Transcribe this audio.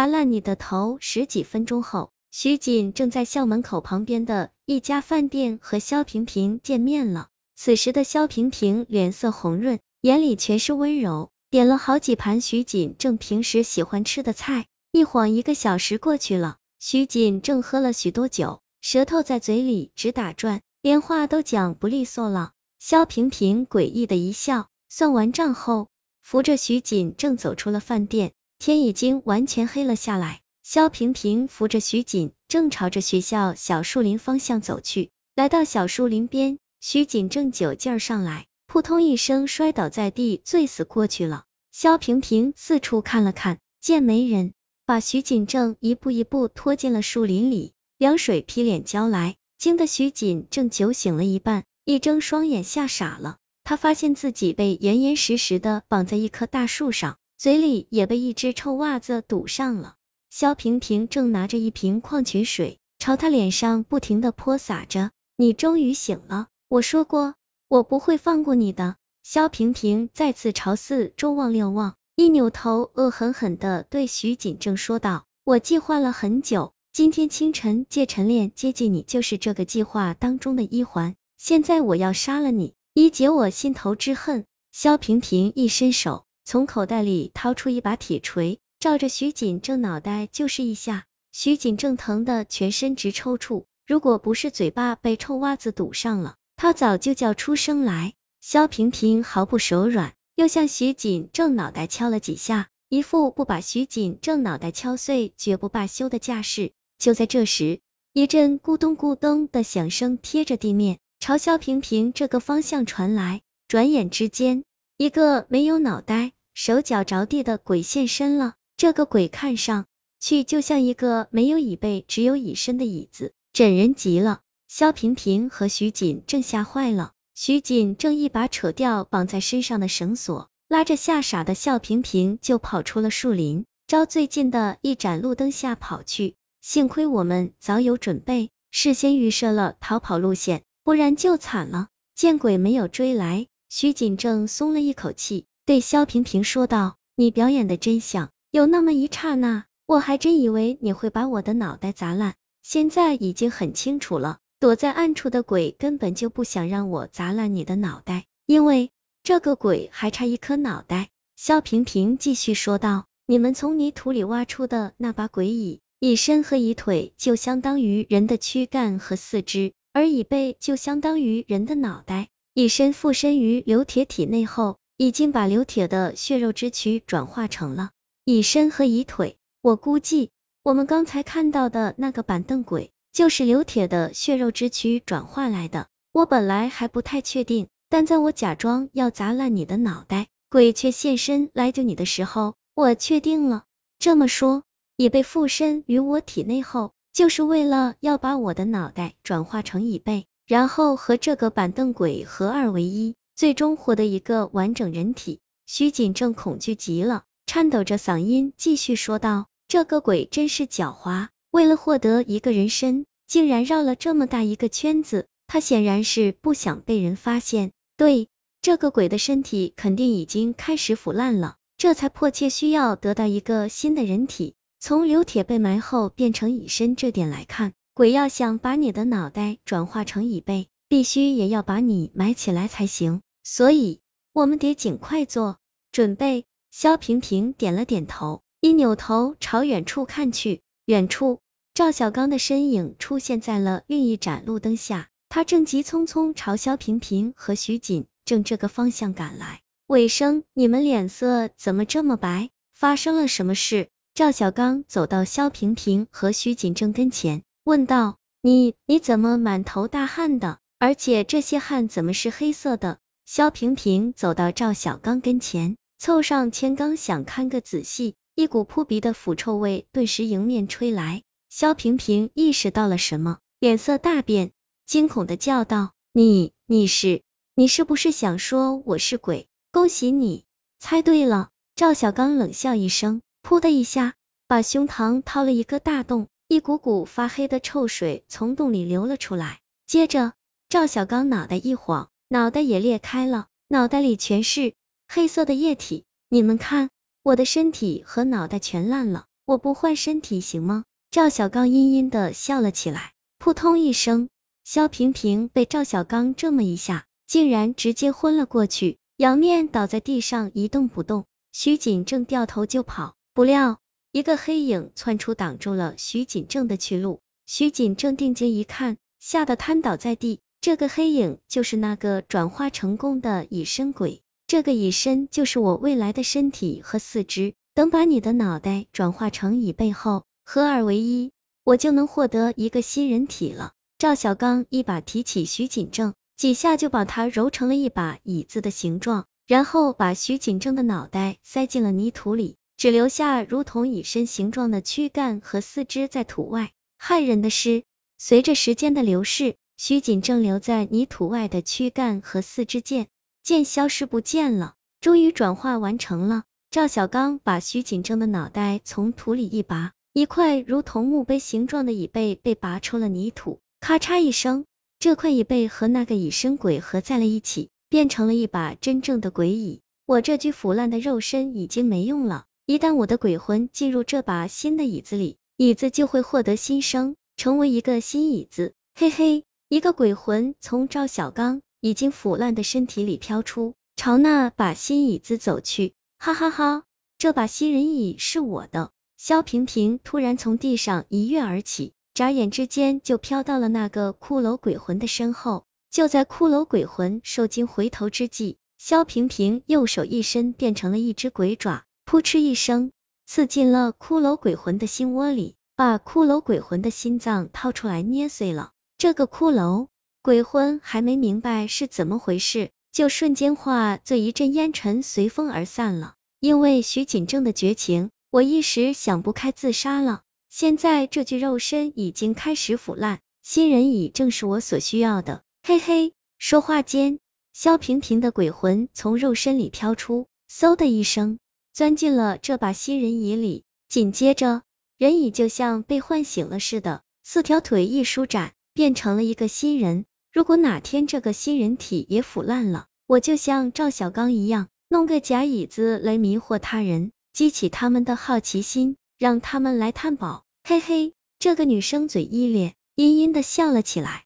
砸烂你的头。十几分钟后，徐锦正在校门口旁边的一家饭店和肖萍萍见面了。此时的肖萍萍脸色红润，眼里全是温柔，点了好几盘徐锦正平时喜欢吃的菜。一晃一个小时过去了，徐锦正喝了许多酒，舌头在嘴里直打转，连话都讲不利索了。肖萍萍诡异的一笑，算完账后，扶着徐锦正走出了饭店。天已经完全黑了下来，肖平平扶着徐锦正朝着学校小树林方向走去。来到小树林边，徐锦正酒劲儿上来，扑通一声摔倒在地，醉死过去了。肖平平四处看了看，见没人，把徐锦正一步一步拖进了树林里。凉水劈脸浇来，惊得徐锦正酒醒了一半。一睁双眼，吓傻了。他发现自己被严严实实的绑在一棵大树上，嘴里也被一只臭袜子堵上了。萧平平正拿着一瓶矿泉水，朝他脸上不停的泼洒着。你终于醒了，我说过，我不会放过你的。萧平平再次朝四周望了望，一扭头，恶狠狠的对徐锦正说道：“我计划了很久，今天清晨借晨练接近你，就是这个计划当中的一环。”现在我要杀了你，以解我心头之恨。萧平平一伸手，从口袋里掏出一把铁锤，照着徐锦正脑袋就是一下。徐锦正疼的全身直抽搐，如果不是嘴巴被臭袜子堵上了，他早就叫出声来。肖平平毫不手软，又向徐锦正脑袋敲了几下，一副不把徐锦正脑袋敲碎绝不罢休的架势。就在这时，一阵咕咚咕咚的响声贴着地面。朝肖平平这个方向传来，转眼之间，一个没有脑袋、手脚着地的鬼现身了。这个鬼看上去就像一个没有椅背、只有椅身的椅子，整人急了。肖平平和徐锦正吓坏了，徐锦正一把扯掉绑在身上的绳索，拉着吓傻的肖平平就跑出了树林，朝最近的一盏路灯下跑去。幸亏我们早有准备，事先预设了逃跑路线。不然就惨了。见鬼没有追来，徐锦正松了一口气，对萧平平说道：“你表演的真像，有那么一刹那，我还真以为你会把我的脑袋砸烂。现在已经很清楚了，躲在暗处的鬼根本就不想让我砸烂你的脑袋，因为这个鬼还差一颗脑袋。”萧平平继续说道：“你们从泥土里挖出的那把鬼椅，椅身和椅腿就相当于人的躯干和四肢。”而椅背就相当于人的脑袋，以身附身于刘铁体内后，已经把刘铁的血肉之躯转化成了以身和以腿。我估计，我们刚才看到的那个板凳鬼，就是刘铁的血肉之躯转化来的。我本来还不太确定，但在我假装要砸烂你的脑袋，鬼却现身来救你的时候，我确定了。这么说，已被附身于我体内后。就是为了要把我的脑袋转化成椅背，然后和这个板凳鬼合二为一，最终获得一个完整人体。徐锦正恐惧极了，颤抖着嗓音继续说道：“这个鬼真是狡猾，为了获得一个人身，竟然绕了这么大一个圈子。他显然是不想被人发现。对，这个鬼的身体肯定已经开始腐烂了，这才迫切需要得到一个新的人体。”从刘铁被埋后变成蚁身这点来看，鬼要想把你的脑袋转化成蚁背，必须也要把你埋起来才行。所以，我们得尽快做准备。萧平平点了点头，一扭头朝远处看去，远处赵小刚的身影出现在了另一盏路灯下，他正急匆匆朝萧平平和徐锦正这个方向赶来。尾生，你们脸色怎么这么白？发生了什么事？赵小刚走到萧平平和徐锦正跟前，问道：“你你怎么满头大汗的？而且这些汗怎么是黑色的？”萧平平走到赵小刚跟前，凑上前，刚想看个仔细，一股扑鼻的腐臭味顿时迎面吹来。萧平平意识到了什么，脸色大变，惊恐的叫道：“你你是你是不是想说我是鬼？恭喜你猜对了。”赵小刚冷笑一声。噗的一下，把胸膛掏了一个大洞，一股股发黑的臭水从洞里流了出来。接着，赵小刚脑袋一晃，脑袋也裂开了，脑袋里全是黑色的液体。你们看，我的身体和脑袋全烂了，我不换身体行吗？赵小刚阴阴的笑了起来，扑通一声，肖平平被赵小刚这么一下，竟然直接昏了过去，仰面倒在地上一动不动。徐锦正掉头就跑，不料一个黑影窜出，挡住了徐锦正的去路。徐锦正定睛一看，吓得瘫倒在地。这个黑影就是那个转化成功的隐身鬼，这个隐身就是我未来的身体和四肢。等把你的脑袋转化成椅背后，合二为一，我就能获得一个新人体了。赵小刚一把提起徐锦正，几下就把他揉成了一把椅子的形状，然后把徐锦正的脑袋塞进了泥土里，只留下如同隐身形状的躯干和四肢在土外。骇人的是，随着时间的流逝。徐锦正留在泥土外的躯干和四肢渐渐消失不见了，终于转化完成了。赵小刚把徐锦正的脑袋从土里一拔，一块如同墓碑形状的椅背被拔出了泥土，咔嚓一声，这块椅背和那个隐身鬼合在了一起，变成了一把真正的鬼椅。我这具腐烂的肉身已经没用了，一旦我的鬼魂进入这把新的椅子里，椅子就会获得新生，成为一个新椅子。嘿嘿。一个鬼魂从赵小刚已经腐烂的身体里飘出，朝那把新椅子走去。哈哈哈，这把新人椅是我的！萧平平突然从地上一跃而起，眨眼之间就飘到了那个骷髅鬼魂的身后。就在骷髅鬼魂受惊回头之际，萧平平右手一伸，变成了一只鬼爪，扑哧一声刺进了骷髅鬼魂的心窝里，把骷髅鬼魂的心脏掏出来捏碎了。这个骷髅鬼魂还没明白是怎么回事，就瞬间化作一阵烟尘，随风而散了。因为徐锦正的绝情，我一时想不开自杀了。现在这具肉身已经开始腐烂，新人椅正是我所需要的。嘿嘿，说话间，萧平平的鬼魂从肉身里飘出，嗖的一声钻进了这把新人椅里。紧接着，人椅就像被唤醒了似的，四条腿一舒展。变成了一个新人。如果哪天这个新人体也腐烂了，我就像赵小刚一样，弄个假椅子来迷惑他人，激起他们的好奇心，让他们来探宝。嘿嘿，这个女生嘴一咧，阴阴的笑了起来。